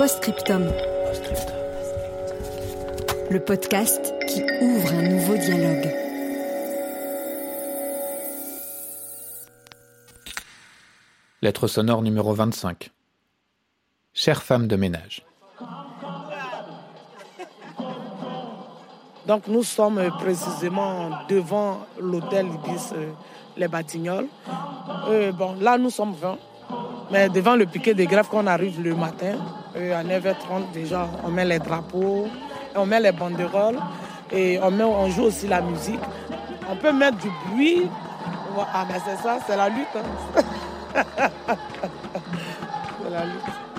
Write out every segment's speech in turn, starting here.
Postscriptum. Le podcast qui ouvre un nouveau dialogue. Lettre sonore numéro 25. Chère femme de ménage. Donc nous sommes précisément devant l'hôtel Ibis euh, Les Batignolles. Euh, bon, là nous sommes 20, mais devant le piquet de grève qu'on arrive le matin, euh, à 9h30 déjà, on met les drapeaux, on met les banderoles et on, met, on joue aussi la musique. On peut mettre du bruit. Ah mais c'est ça, c'est la lutte. hein. c'est la lutte.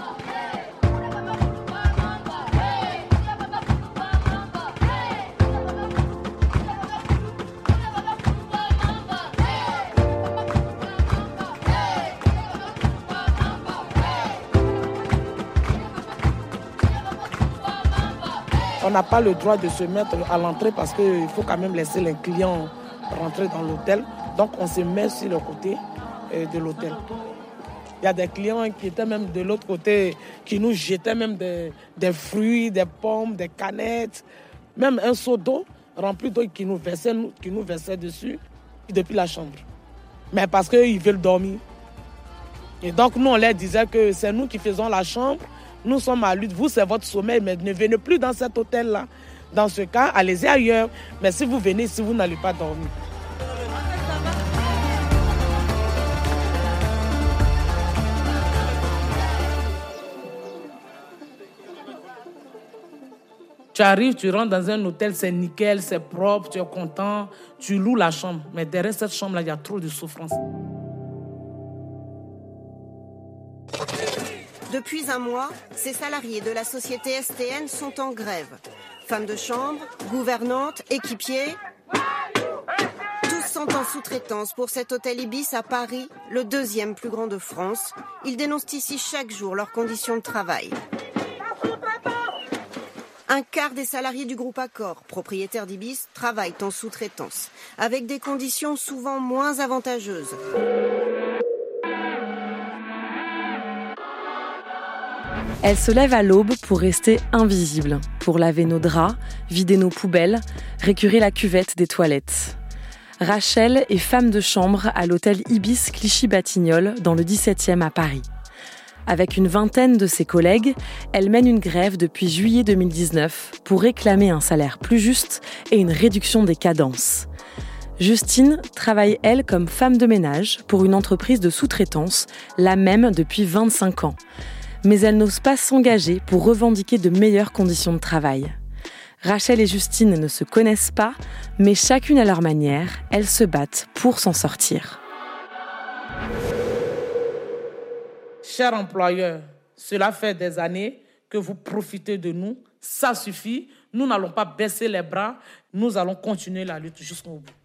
N'a pas le droit de se mettre à l'entrée parce qu'il faut quand même laisser les clients rentrer dans l'hôtel. Donc on se met sur le côté euh, de l'hôtel. Il y a des clients qui étaient même de l'autre côté, qui nous jetaient même des, fruits, des pommes, des canettes, même un seau d'eau rempli d'eau qui nous versait, qui nous versait dessus depuis la chambre. Mais parce qu'ils veulent dormir. Et donc nous, on leur disait que c'est nous qui faisons la chambre, nous sommes à lutte, vous c'est votre sommeil, mais ne venez plus dans cet hôtel-là. Dans ce cas, allez-y ailleurs. Mais si vous venez ici, vous n'allez pas dormir. Tu arrives, tu rentres dans un hôtel, c'est nickel, c'est propre, tu es content, tu loues la chambre. Mais derrière cette chambre-là, il y a trop de souffrance. Depuis un mois, ces salariés de la société STN sont en grève. Femmes de chambre, gouvernantes, équipiers. Tous sont en sous-traitance pour cet hôtel Ibis à Paris, le deuxième plus grand de France. Ils dénoncent ici chaque jour leurs conditions de travail. Un quart des salariés du groupe Accor, propriétaire d'Ibis, travaillent en sous-traitance, avec des conditions souvent moins avantageuses. Elle se lève à l'aube pour rester invisible, pour laver nos draps, vider nos poubelles, récurer la cuvette des toilettes. Rachel est femme de chambre à l'hôtel Ibis Clichy-Batignolles dans le 17e à Paris. Avec une vingtaine de ses collègues, elle mène une grève depuis juillet 2019 pour réclamer un salaire plus juste et une réduction des cadences. Justine travaille, elle, comme femme de ménage pour une entreprise de sous-traitance, la même depuis 25 ans mais elle n'ose pas s'engager pour revendiquer de meilleures conditions de travail. Rachel et Justine ne se connaissent pas, mais chacune à leur manière, elles se battent pour s'en sortir. Chers employeurs, cela fait des années que vous profitez de nous. Ça suffit. Nous n'allons pas baisser les bras. Nous allons continuer la lutte jusqu'au bout.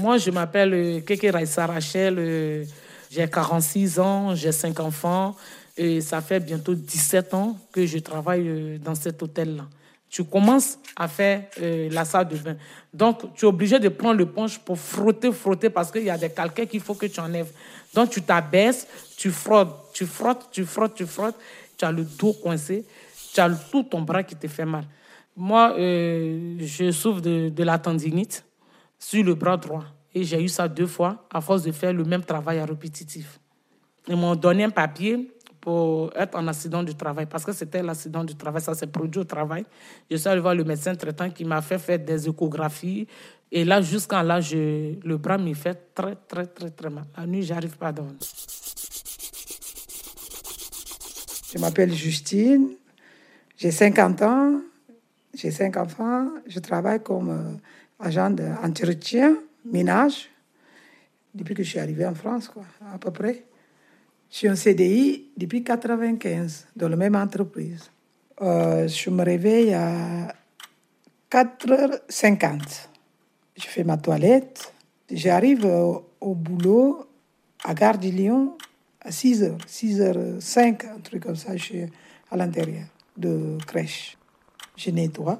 Moi, je m'appelle euh, Keke Raissa Rachel. euh, j'ai 46 ans, j'ai 5 enfants. Et ça fait bientôt 17 ans que je travaille euh, dans cet hôtel-là. Tu commences à faire la salle de bain. Donc, tu es obligé de prendre le punch pour frotter, frotter, parce qu'il y a des calcaires qu'il faut que tu enlèves. Donc, tu t'abaisses, tu frottes, tu frottes, tu frottes, tu frottes. Tu as le dos coincé, tu as tout ton bras qui te fait mal. Moi, je souffre de la tendinite sur le bras droit. Et j'ai eu ça deux fois à force de faire le même travail à répétitif. Ils m'ont donné un papier pour être en accident du travail parce que c'était l'accident du travail, ça s'est produit au travail. Je suis allé voir le médecin traitant qui m'a fait faire des échographies. Et là, jusqu'en là, je, le bras me fait très, très, très, très mal. La nuit, j'arrive pas à dormir. Je m'appelle Justine, j'ai 50 ans, J'ai cinq enfants. Je travaille comme euh, agent d'entretien, ménage, depuis que je suis arrivée en France, quoi, à peu près. Je suis en CDI depuis 1995, dans la même entreprise. Euh, je me réveille à 4h50. Je fais ma toilette. J'arrive au, au boulot à Gare du Lyon à 6h, 6h05, un truc comme ça, je suis à l'intérieur de crèche. Je nettoie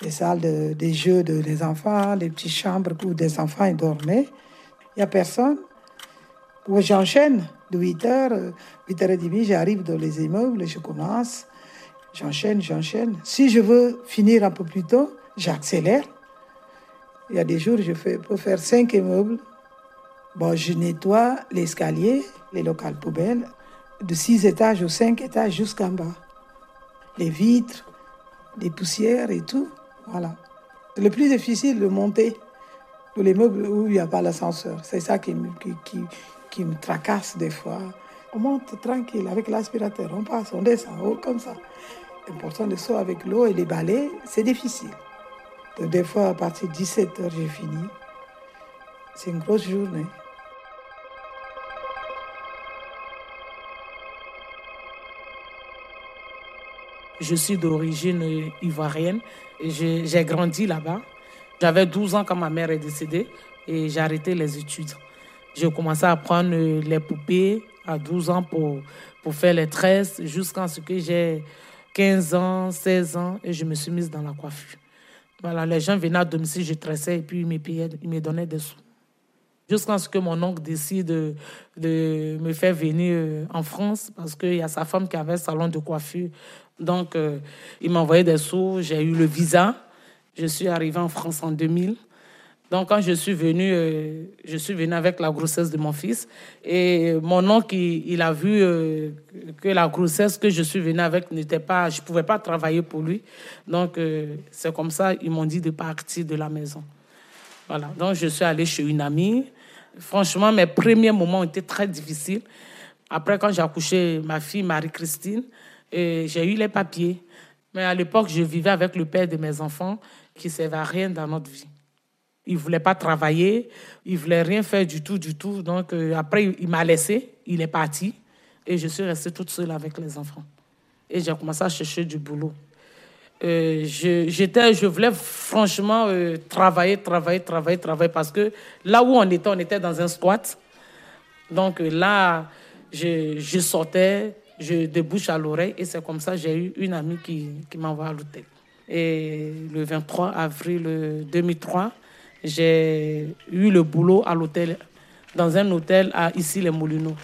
les salles de, des jeux de, des enfants, les petites chambres où des enfants dormaient. Il n'y a personne. J'enchaîne de 8h, 8h30, j'arrive dans les immeubles, je commence. J'enchaîne, j'enchaîne. Si je veux finir un peu plus tôt, j'accélère. Il y a des jours, je fais, peux faire 5 immeubles Bon, je nettoie l'escalier, les locales poubelles, de 6 étages ou 5 étages jusqu'en bas. Les vitres, les poussières et tout. Voilà. Le plus difficile de monter pour les meubles où il n'y a pas l'ascenseur. C'est ça qui me, tracasse des fois. On monte tranquille avec l'aspirateur, on passe, on descend, oh, comme ça. L'important de ça avec l'eau et les balais, c'est difficile. Donc, des fois, à partir de 17 heures, j'ai fini. C'est une grosse journée. Je suis d'origine ivoirienne j'ai grandi là-bas. J'avais 12 ans quand ma mère est décédée et j'ai arrêté les études. J'ai commencé à apprendre les poupées à 12 ans pour, pour faire les tresses jusqu'à ce que j'ai 15 ans, 16 ans et je me suis mise dans la coiffure. Voilà, les gens venaient à domicile, je tressais et puis ils me payaient, ils me donnaient des sous. Jusqu'à ce que mon oncle décide de, de me faire venir en France parce qu'il y a sa femme qui avait un salon de coiffure donc, euh, il m'a envoyé des sous, j'ai eu le visa. Je suis arrivée en France en 2000. Donc, quand je suis venue, euh, je suis venue avec la grossesse de mon fils. Et mon oncle, il, a vu euh, que la grossesse que je suis venue avec n'était pas, je ne pouvais pas travailler pour lui. Donc, c'est comme ça, ils m'ont dit de partir de la maison. Voilà. Donc, je suis allée chez une amie. Franchement, mes premiers moments été très difficiles. Après, quand j'ai accouché ma fille, Marie-Christine, j'ai eu les papiers. Mais à l'époque, je vivais avec le père de mes enfants qui ne servait à rien dans notre vie. Il ne voulait pas travailler, il ne voulait rien faire du tout, du tout. Donc euh, après, il m'a laissé, il est parti. Et je suis restée toute seule avec les enfants. Et j'ai commencé à chercher du boulot. Euh, je, je voulais franchement euh, travailler, travailler, travailler, travailler, parce que là où on était, on était dans un squat. Donc là, je, je sortais, je débouche à l'oreille et c'est comme ça j'ai eu une amie qui, qui m'envoie à l'hôtel. Et le 23 avril 2003, j'ai eu le boulot à l'hôtel, dans un hôtel à ici les Moulineaux.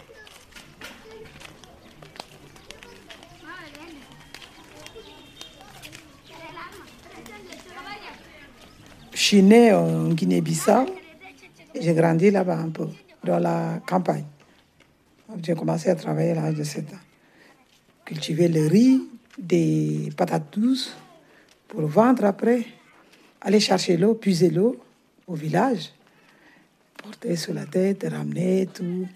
Je suis née en Guinée-Bissau. J'ai grandi là-bas un peu, dans la campagne. J'ai commencé à travailler à l'âge de 7 ans cultiver le riz, des patates douces pour vendre après, aller chercher l'eau, puiser l'eau au village, porter sur la tête, ramener tout,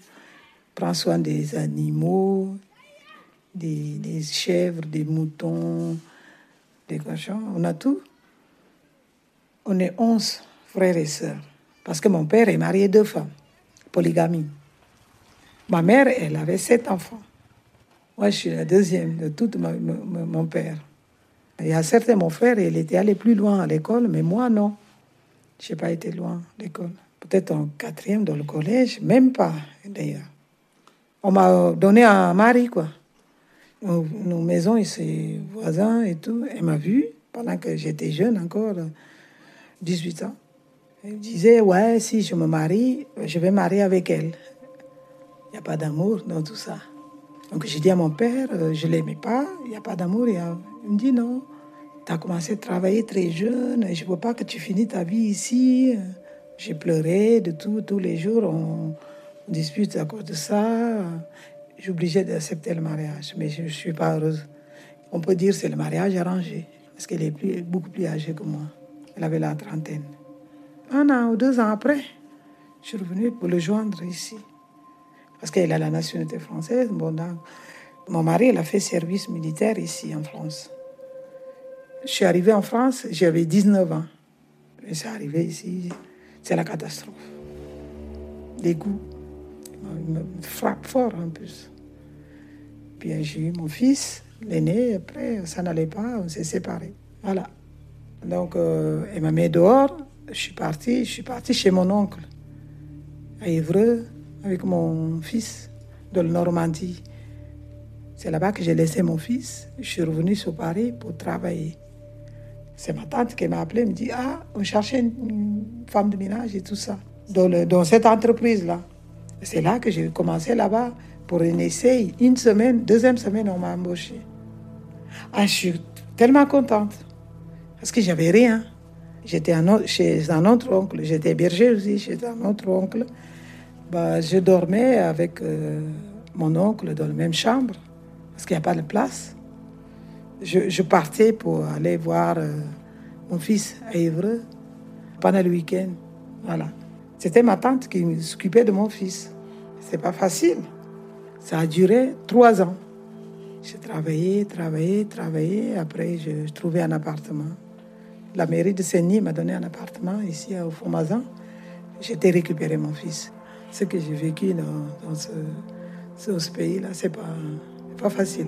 prendre soin des animaux, des, chèvres, des moutons, des cochons, on a tout. On est onze frères et sœurs, parce que mon père est marié deux femmes, polygamie. Ma mère, elle avait sept enfants. Moi, je suis la deuxième de tout mon père. Il y a certains, mon frère, il était allé plus loin à l'école, mais moi, non. Je n'ai pas été loin à l'école. Peut-être en quatrième dans le collège, même pas, d'ailleurs. On m'a donné un mari, quoi. Nos, nos maisons, et ses voisins et tout. Elle m'a vu pendant que j'étais jeune encore, 18 ans. Elle disait, ouais, si je me marie, je vais marier avec elle. Il n'y a pas d'amour dans tout ça. Donc j'ai dit à mon père, euh, je ne l'aimais pas, il n'y a pas d'amour. Il me dit non, tu as commencé à travailler très jeune, je ne veux pas que tu finisses ta vie ici. J'ai pleuré de tout, tous les jours, on, dispute à cause de ça. J'ai obligé d'accepter le mariage, mais je ne suis pas heureuse. On peut dire que c'est le mariage arrangé, parce qu'elle est beaucoup plus âgée que moi. Elle avait la trentaine. Un an ou deux ans après, je suis revenue pour le joindre ici parce qu'elle a la nationalité française. Bon, mon mari, il a fait service militaire ici en France. je suis arrivée en France, j'avais 19 ans. Et c'est arrivé ici, c'est la catastrophe. Les goûts me frappe fort en plus. Puis j'ai eu mon fils, l'aîné, après ça n'allait pas, on s'est séparés. Voilà. Donc euh, elle m'a mis dehors, je suis partie, je suis partie chez mon oncle, à Évreux, avec mon fils de Normandie. C'est là-bas que j'ai laissé mon fils. Je suis revenue sur Paris pour travailler. C'est ma tante qui m'a appelé, me dit Ah, on cherchait une femme de ménage et tout ça, dans, cette entreprise-là. C'est là que j'ai commencé là-bas pour un essai. Une semaine, deuxième semaine, on m'a embauché. Ah, je suis tellement contente parce que j'avais rien. J'étais chez un autre oncle, j'étais berger aussi chez un autre oncle. Bah, je dormais avec euh, mon oncle dans la même chambre parce qu'il n'y a pas de place. Je, partais pour aller voir euh, mon fils à Évreux pendant le week-end. Voilà. C'était ma tante qui s'occupait de mon fils. C'est pas facile. Ça a duré trois ans. J'ai travaillé, travaillé, travaillé. Après, je, trouvais un appartement. La mairie de Seigny m'a donné un appartement ici au Fomazan. J'étais récupéré mon fils. Ce que j'ai vécu dans, ce pays-là, c'est pas, pas facile.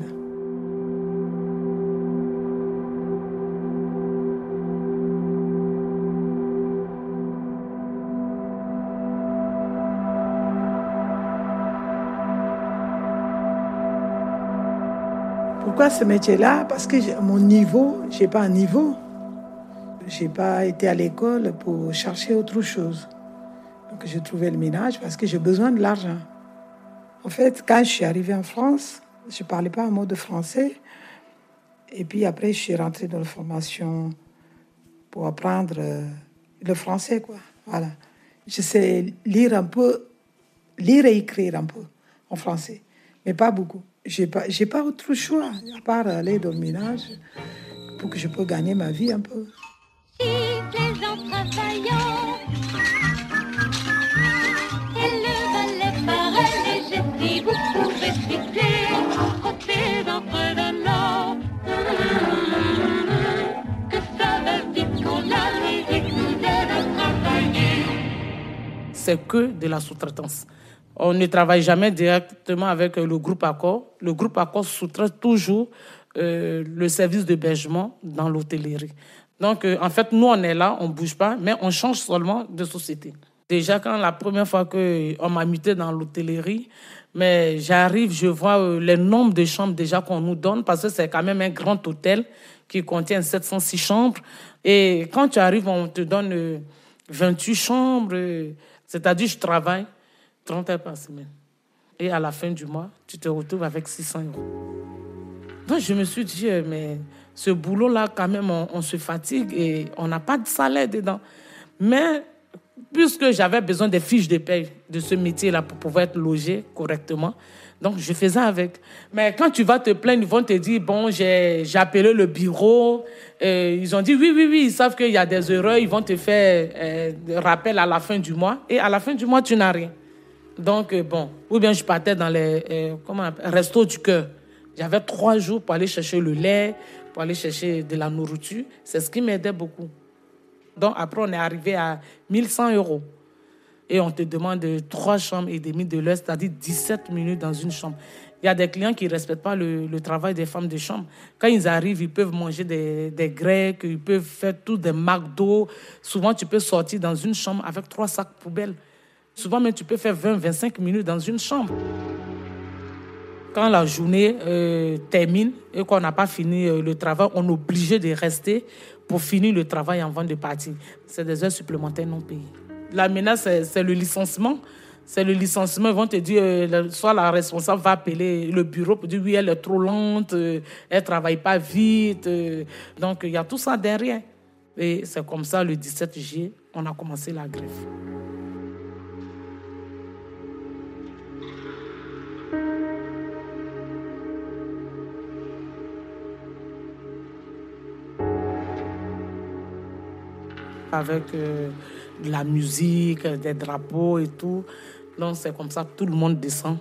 Pourquoi ce métier-là? Parce que mon niveau, j'ai pas un niveau. J'ai pas été à l'école pour chercher autre chose. Donc j'ai trouvé le ménage parce que j'ai besoin de l'argent. En fait, quand je suis arrivée en France, je ne parlais pas un mot de français. Et puis après, je suis rentrée dans la formation pour apprendre euh, le français, quoi. Voilà. Je sais lire un peu, lire et écrire un peu en français, mais pas beaucoup j'ai pas, pas autre choix à part aller dans le ménage pour que je puisse gagner ma vie un peu. C'est que de la sous-traitance. On ne travaille jamais directement avec le groupe Accor. Le groupe Accor sous-traite toujours euh, le service d'hébergement dans l'hôtellerie. Donc, euh, en fait, nous, on est là, on bouge pas, mais on change seulement de société. Déjà, quand la première fois qu'on m'a muté dans l'hôtellerie, mais j'arrive, je vois euh, le nombre de chambres déjà qu'on nous donne, parce que c'est quand même un grand hôtel qui contient 706 chambres. Et quand tu arrives, on te donne 28 chambres, c'est-à-dire je travaille 30 heures par semaine. Et à la fin du mois, tu te retrouves avec 600 euros. Donc je me suis dit, euh, mais ce boulot-là, quand même, on, se fatigue et on n'a pas de salaire dedans. Mais puisque j'avais besoin des fiches de paie de ce métier-là pour pouvoir être logé correctement, donc je faisais avec. Mais quand tu vas te plaindre, ils vont te dire, bon, j'ai appelé le bureau. Euh, ils ont dit, oui, oui, oui, ils savent qu'il y a des erreurs, ils vont te faire euh, rappel à la fin du mois. Et à la fin du mois, tu n'as rien. Donc, euh, bon, ou bien je partais dans les euh, comment restos du cœur. J'avais trois jours pour aller chercher le lait, pour aller chercher de la nourriture. C'est ce qui m'aidait beaucoup. Donc, après, on est arrivé à 1100 euros. Et on te demande trois chambres et demie de l'heure, c'est-à-dire 17 minutes dans une chambre. Il y a des clients qui ne respectent pas le, travail des femmes de chambre. Quand ils arrivent, ils peuvent manger des, des grecs, ils peuvent faire tout des d'eau. Souvent, tu peux sortir dans une chambre avec trois sacs poubelles. Souvent même, tu peux faire 20-25 minutes dans une chambre. Quand la journée euh, termine et qu'on n'a pas fini euh, le travail, on est obligé de rester pour finir le travail avant de partir. C'est des heures supplémentaires non payées. La menace, c'est le licenciement. C'est le licenciement. Ils vont te dire, euh, soit la responsable va appeler le bureau pour dire oui, elle est trop lente, elle ne travaille pas vite. donc, il y a tout ça derrière. Et c'est comme ça, le 17 juillet, on a commencé la grève. Avec euh, de la musique, des drapeaux et tout. Donc c'est comme ça que tout le monde descend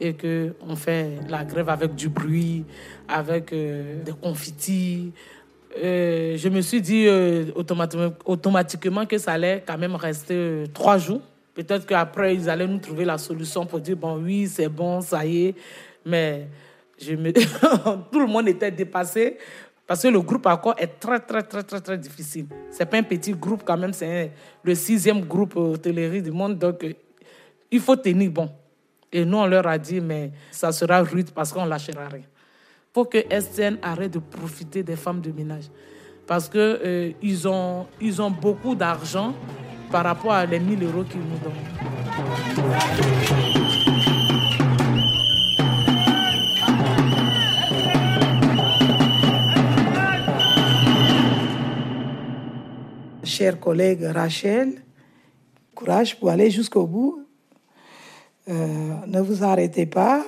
et qu'on fait la grève avec du bruit, avec euh, des confitis. euh, je me suis dit euh, automatiquement, automatiquement que ça allait quand même rester trois jours. Peut-être qu'après, ils allaient nous trouver la solution pour dire, bon, oui, c'est bon, ça y est. Mais je me... tout le monde était dépassé parce que le groupe Accord est très, très, très, très, très difficile. C'est pas un petit groupe quand même, c'est le sixième groupe hôtellerie du monde. Donc, il faut tenir bon. Et nous, on leur a dit, mais ça sera rude parce qu'on lâchera rien. Il faut que STN arrête de profiter des femmes de ménage. Parce qu'ils euh, ont, ils ont beaucoup d'argent par rapport à les 1000 euros qu'ils nous donnent. Chers collègues Rachel, courage pour aller jusqu'au bout. Euh, ne vous arrêtez pas.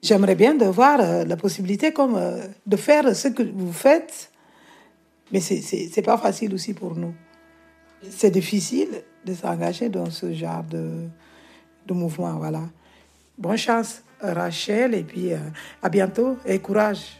J'aimerais bien de voir euh, la possibilité comme euh, de faire ce que vous faites, mais c'est n'est pas facile aussi pour nous. C'est difficile de s'engager dans ce genre de, de mouvement. Voilà. Bonne chance, Rachel, et puis à bientôt et courage.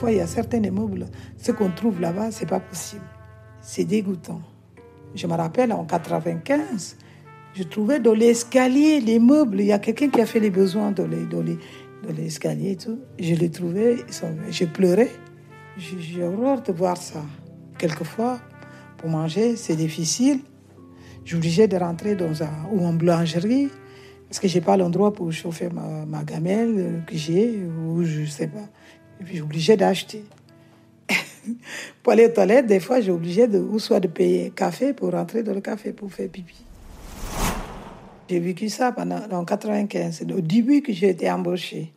Fois, il y a certains immeubles, ce qu'on trouve là-bas, c'est pas possible. C'est dégoûtant. Je me rappelle en 95, je trouvais dans l'escalier les meubles, il y a quelqu'un qui a fait les besoins dans l'escalier et tout. Je les trouvais, j'ai pleuré. J'ai horreur de voir ça. Quelquefois, pour manger, c'est difficile. Obligé de rentrer dans un, ou en boulangerie parce que j'ai pas l'endroit pour chauffer ma, ma gamelle que j'ai ou je sais pas. Et puis, obligé d'acheter. pour aller aux toilettes, des fois, obligé de, ou soit de payer café pour rentrer dans le café pour faire pipi. J'ai vécu ça pendant en 95, au début que j'ai été embauchée.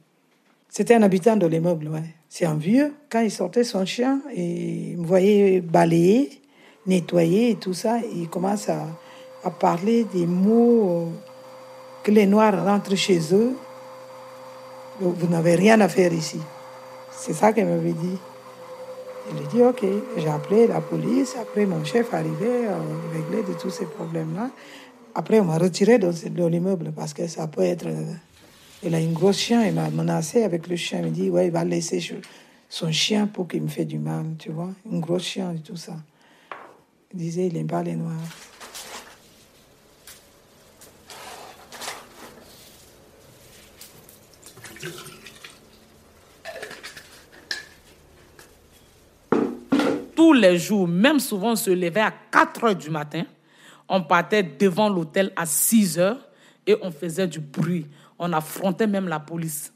C'était un habitant de l'immeuble, ouais. C'est un vieux. Quand il sortait son chien, et il me voyait balayer, nettoyer et tout ça, il commence à, à parler des mots que les Noirs rentrent chez eux. Vous n'avez rien à faire ici. C'est ça qu'elle m'avait dit. Il a dit, OK. J'ai appelé la police. Après, mon chef arrivait, on réglait de tous ces problèmes-là. Après, on m'a retiré dans, l'immeuble parce que ça peut être. Il a une grosse chien, il m'a menacé avec le chien. Il m'a dit, ouais, il va laisser son chien pour qu'il me fait du mal, tu vois. Une grosse chien et tout ça. Il disait, il n'aime pas les noirs. Tous les jours, même souvent on se levait à 4 heures du matin, on partait devant l'hôtel à 6 heures et on faisait du bruit. On affrontait même la police.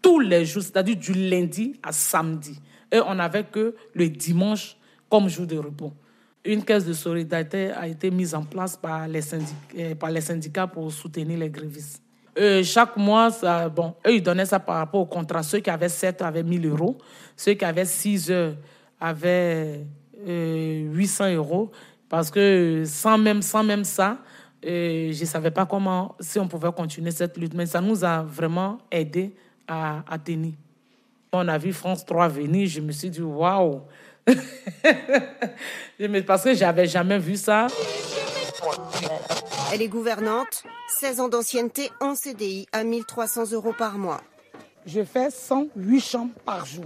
Tous les jours, c'est-à-dire du lundi à samedi. Et on n'avait que le dimanche comme jour de repos. Une caisse de solidarité a été mise en place par les syndicats, euh, par les syndicats pour soutenir les grévistes. Chaque mois, bon, eux, ils donnaient ça par rapport au contrat. Ceux qui avaient 7 avaient 1000 euros. Ceux qui avaient 6 heures avait 800 euh, euros parce que sans même, sans même ça, euh, je ne savais pas comment, si on pouvait continuer cette lutte. Mais ça nous a vraiment aidé à, à tenir. On a vu France 3 venir, je me suis dit, waouh! parce que j'avais jamais vu ça. Elle est gouvernante, 16 ans d'ancienneté en CDI à 1300 euros par mois. Je fais 108 chambres par jour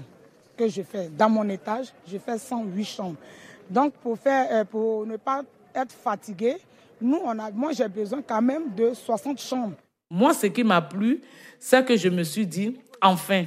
que je fais. Dans mon étage, je fais 108 chambres. Donc, pour, faire, euh, pour ne pas être fatigué, nous, on a, moi, j'ai besoin quand même de 60 chambres. Moi, ce qui m'a plu, c'est que je me suis dit, enfin,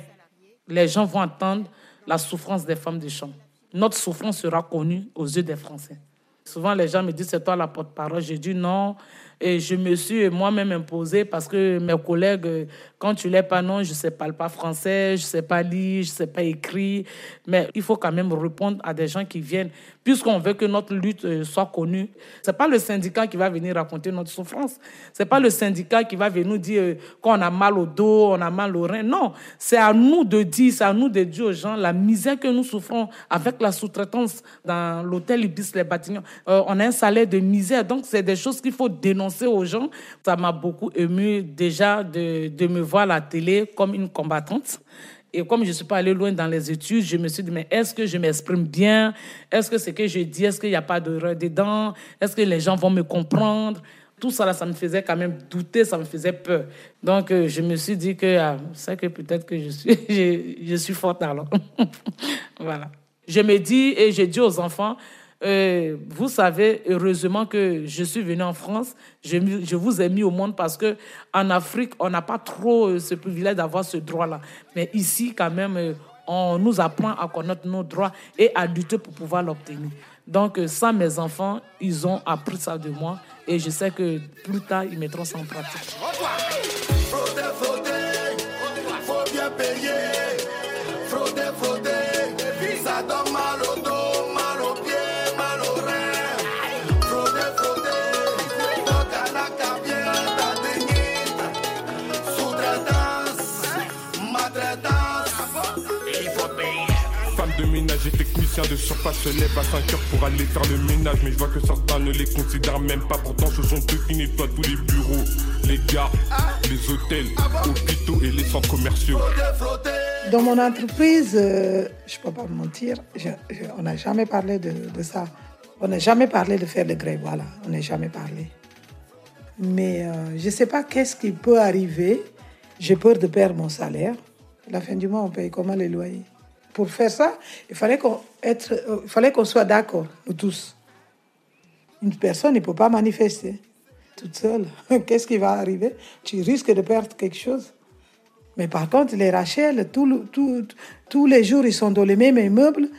les gens vont entendre la souffrance des femmes de chambre. Notre souffrance sera connue aux yeux des Français. Souvent, les gens me disent, c'est toi la porte-parole. J'ai dit non, Et je me suis moi-même imposée parce que mes collègues, quand tu l'es pas, non, je ne sais parle pas français, je ne sais pas lire, je ne sais pas écrire. Mais il faut quand même répondre à des gens qui viennent, puisqu'on veut que notre lutte euh, soit connue. Ce n'est pas le syndicat qui va venir raconter notre souffrance. Ce n'est pas le syndicat qui va venir nous dire euh, qu'on a mal au dos, on a mal au rein. Non, c'est à nous de dire, c'est à nous de dire aux gens la misère que nous souffrons avec la sous-traitance dans l'hôtel Ibis Les Batignons. Euh, on a un salaire de misère. Donc, c'est des choses qu'il faut dénoncer aux gens. Ça m'a beaucoup ému déjà de, de me voir à la télé comme une combattante. Et comme je ne suis pas allée loin dans les études, je me suis dit, mais est-ce que je m'exprime bien? Est-ce que ce que je dis, est-ce qu'il n'y a pas d'erreur dedans? Est-ce que les gens vont me comprendre? Tout ça, là, ça me faisait quand même douter, ça me faisait peur. Donc, euh, je me suis dit que ah, c'est que peut-être que je suis, je, je suis forte alors. voilà. Je me dis et je dis aux enfants, euh, vous savez, heureusement que je suis venue en France. Je, vous ai mis au monde parce que en Afrique, on n'a pas trop euh, ce privilège d'avoir ce droit-là. Mais ici, quand même, euh, on nous apprend à connaître nos droits et à lutter pour pouvoir l'obtenir. Donc, ça, mes enfants, ils ont appris ça de moi et je sais que plus tard, ils mettront ça en pratique. De surface se lèvent à 5 heures pour aller faire le ménage. Mais je vois que certains ne les considèrent même pas. Pourtant, ce sont eux qui nettoient tous les bureaux, les gares, les hôtels, hôpitaux et les centres commerciaux. Dans mon entreprise, euh, je ne peux pas mentir, on n'a jamais parlé de, ça. On n'a jamais parlé de faire le grève, voilà, on n'a jamais parlé. Mais euh, je ne sais pas qu'est-ce qui peut arriver. J'ai peur de perdre mon salaire. À la fin du mois, on paye comment les loyers? Pour faire ça, il fallait qu'on euh, qu'on soit d'accord, nous tous. Une personne ne peut pas manifester toute seule. Qu'est-ce qui va arriver? Tu risques de perdre quelque chose. Mais par contre, les Rachel, tous les jours, ils sont dans les mêmes immeubles.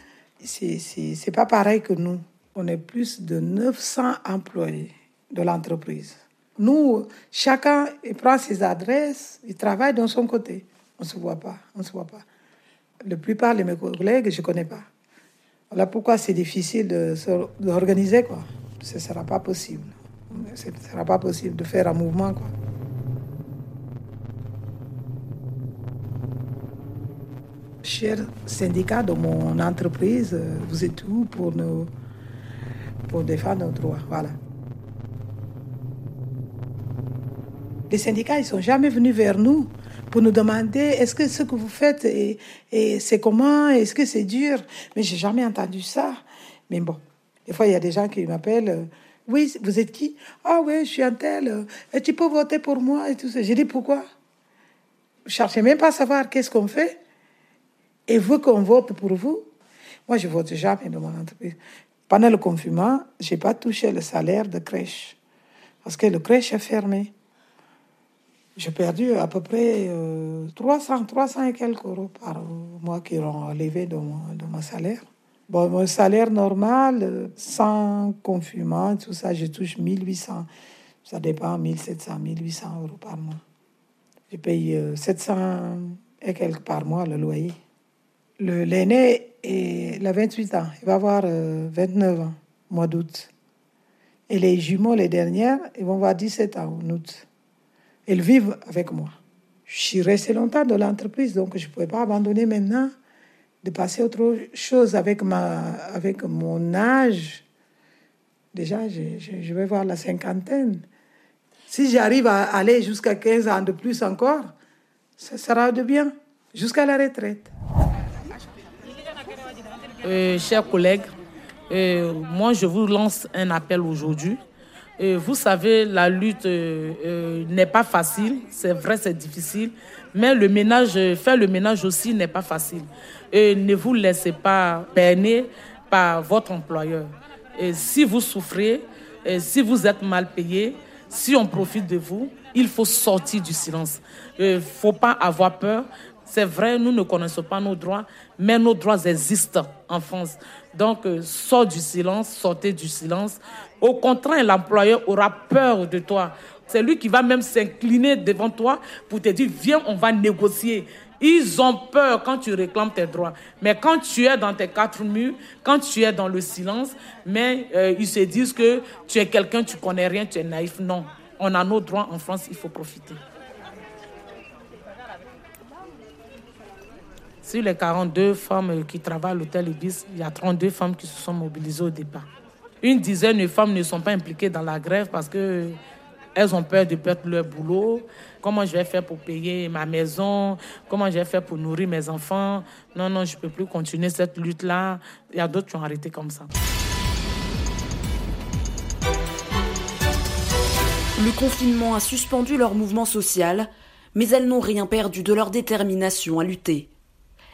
C'est pas pareil que nous. On est plus de 900 employés de l'entreprise. Nous, chacun il prend ses adresses, il travaille dans son côté. On ne se voit pas, on se voit pas. La plupart de mes collègues, je ne connais pas. Voilà pourquoi c'est difficile d'organiser. Quoi. Ce ne sera pas possible. Ce ne sera pas possible de faire un mouvement. Quoi. Chers syndicats de mon entreprise, vous êtes où pour, nous, pour défendre nos droits? Voilà. Les syndicats, ils ne sont jamais venus vers nous pour nous demander est-ce que ce que vous faites, et, c'est comment, est-ce que c'est dur? Mais j'ai jamais entendu ça. Mais bon, des fois, il y a des gens qui m'appellent. Oui, vous êtes qui Ah oui, je suis un tel. Et tu peux voter pour moi et tout ça. J'ai dit pourquoi Je cherchais même pas à savoir qu'est-ce qu'on fait. Et vous qu'on vote pour vous? Moi, je vote jamais dans mon entreprise. Pendant le confinement, j'ai pas touché le salaire de crèche parce que le crèche est fermé. J'ai perdu à peu près 300, euh, 300 et quelques euros par mois qui ont enlevé de mon, de mon salaire. Bon, mon salaire normal, sans confinement, tout ça, je touche 1800. Ça dépend, 1700, 1800 euros par mois. Je paye 700 euh, et quelques par mois le loyer. L'aîné, il a 28 ans. Il va avoir 29 euh, ans, mois d'août. Et les jumeaux, les dernières, ils vont avoir 17 ans en août. Elles vivent avec moi. Je suis restée longtemps dans l'entreprise, donc je ne pouvais pas abandonner maintenant de passer autre chose avec, ma, avec mon âge. Déjà, je, vais voir la cinquantaine. Si j'arrive à aller jusqu'à 15 ans de plus encore, ça sera de bien, jusqu'à la retraite. Euh, chers collègues, euh, moi je vous lance un appel aujourd'hui vous savez, la lutte euh, euh, n'est pas facile. C'est vrai, c'est difficile. Mais le ménage, faire le ménage aussi n'est pas facile. Ne vous laissez pas peiner par votre employeur. Si vous souffrez, si vous êtes mal payé, si on profite de vous, il faut sortir du silence. Il ne faut pas avoir peur. C'est vrai, nous ne connaissons pas nos droits, mais nos droits existent en France. Donc, euh, sort du silence, sortez du silence Au contraire, l'employeur aura peur de toi. C'est lui qui va même s'incliner devant toi pour te dire, viens, on va négocier. Ils ont peur quand tu réclames tes droits. Mais quand tu es dans tes quatre murs, quand tu es dans le silence, mais euh, ils se disent que tu es quelqu'un, tu connais rien, tu es naïf. Non, on a nos droits en France, il faut profiter. Sur les 42 femmes qui travaillent à l'hôtel Ibis, il y a 32 femmes qui se sont mobilisées au départ. Une dizaine de femmes ne sont pas impliquées dans la grève parce que elles ont peur de perdre leur boulot. Comment je vais faire pour payer ma maison? Comment je vais faire pour nourrir mes enfants? Non, non, je ne peux plus continuer cette lutte-là. Il y a d'autres qui ont arrêté comme ça. Le confinement a suspendu leur mouvement social, mais elles n'ont rien perdu de leur détermination à lutter.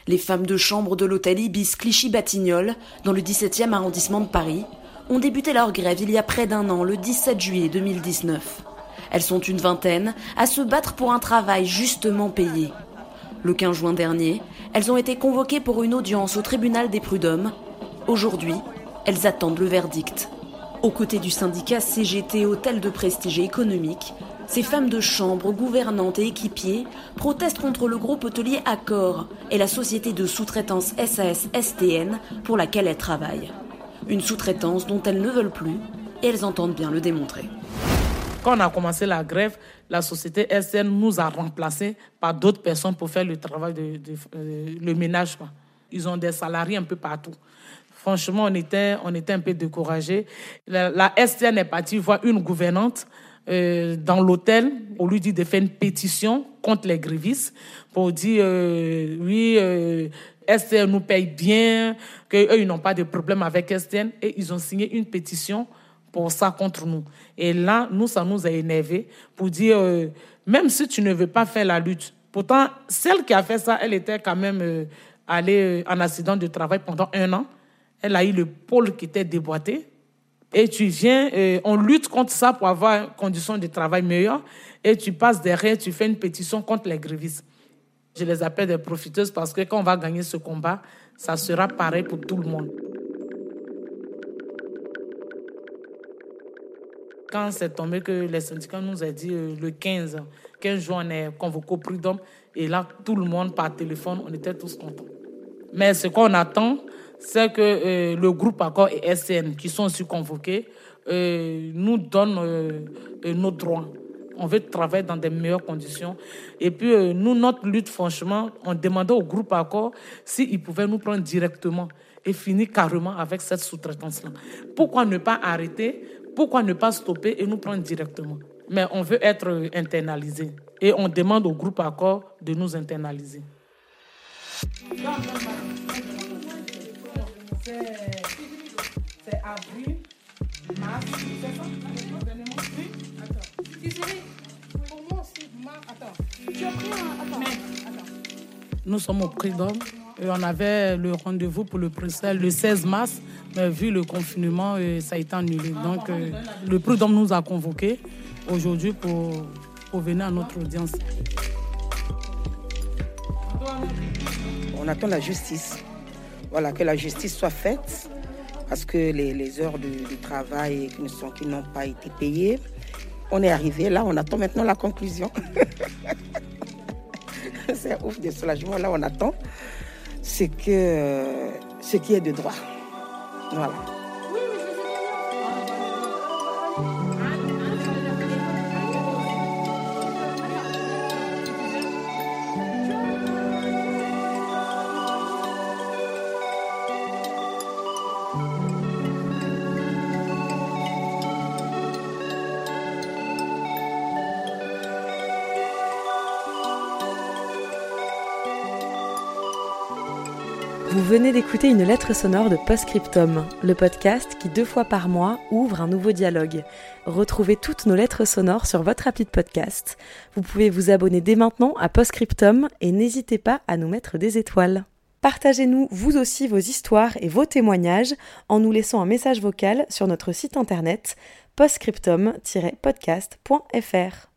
Les femmes de chambre de l'hôtel Ibis Clichy-Batignolles, dans le 17e arrondissement de Paris, ont débuté leur grève il y a près d'un an, le 17 juillet 2019. Elles sont une vingtaine à se battre pour un travail justement payé. Le 15 juin dernier, elles ont été convoquées pour une audience au tribunal des prud'hommes. Aujourd'hui, elles attendent le verdict. Aux côtés du syndicat CGT Hôtel de Prestige économique, ces femmes de chambre, gouvernantes et équipiers protestent contre le groupe hôtelier Accor et la société de sous-traitance SAS-STN pour laquelle elles travaillent. Une sous-traitance dont elles ne veulent plus et elles entendent bien le démontrer. Quand on a commencé la grève, la société STN nous a remplacés par d'autres personnes pour faire le travail de, euh, le ménage. Ils ont des salariés un peu partout. Franchement, on était, on était un peu découragés. La, la STN est partie voir une gouvernante euh, dans l'hôtel, on lui dit de faire une pétition contre les grévistes pour dire euh, oui, STN nous paye bien, qu'eux, ils n'ont pas de problème avec STN. Et ils ont signé une pétition pour ça contre nous. Et là, nous, ça nous a énervé pour dire, euh, même si tu ne veux pas faire la lutte, pourtant, celle qui a fait ça, elle était quand même allée en accident de travail pendant un an. Elle a eu le pôle qui était déboîté et tu viens, euh, on lutte contre ça pour avoir une condition de travail meilleure, et tu passes derrière, tu fais une pétition contre les grévistes. Je les appelle des profiteuses parce que quand on va gagner ce combat, ça sera pareil pour tout le monde. Quand c'est tombé que les syndicats nous ont dit euh, le 15, 15 juin, on est convoqué au prud'homme, et là, tout le monde par téléphone, on était tous contents. Mais ce qu'on attend, c'est que euh, le groupe Accord et SN, qui sont aussi convoqués, euh, nous donnent nos droits. On veut travailler dans des meilleures conditions. Et puis, nous, notre lutte, franchement, on demandait au groupe Accord s'ils pouvaient nous prendre directement et finir carrément avec cette sous-traitance-là. Pourquoi ne pas arrêter? Pourquoi ne pas stopper et nous prendre directement? Mais on veut être internalisé. Et on demande au groupe Accord de nous internaliser pour moi aussi, mars, attends. Tu as pris un, attends. Nous sommes au prix d'homme et on avait le rendez-vous pour le procès le 16 mars, mais vu le confinement, euh, ça a été annulé. Donc, euh, le prix d'homme nous a convoqués aujourd'hui pour, pour venir à notre audience. On attend la justice voilà, que la justice soit faite, parce que les, heures de, travail qui, sont, qui n'ont pas été payées, on est arrivé là, on attend maintenant la conclusion. C'est ouf de soulagement, là on attend que, ce qui est de droit. Voilà. D'écouter une lettre sonore de Postscriptum, le podcast qui deux fois par mois ouvre un nouveau dialogue. Retrouvez toutes nos lettres sonores sur votre appli de podcast. Vous pouvez vous abonner dès maintenant à Postscriptum et n'hésitez pas à nous mettre des étoiles. Partagez-nous vous aussi vos histoires et vos témoignages en nous laissant un message vocal sur notre site internet postscriptum-podcast.fr.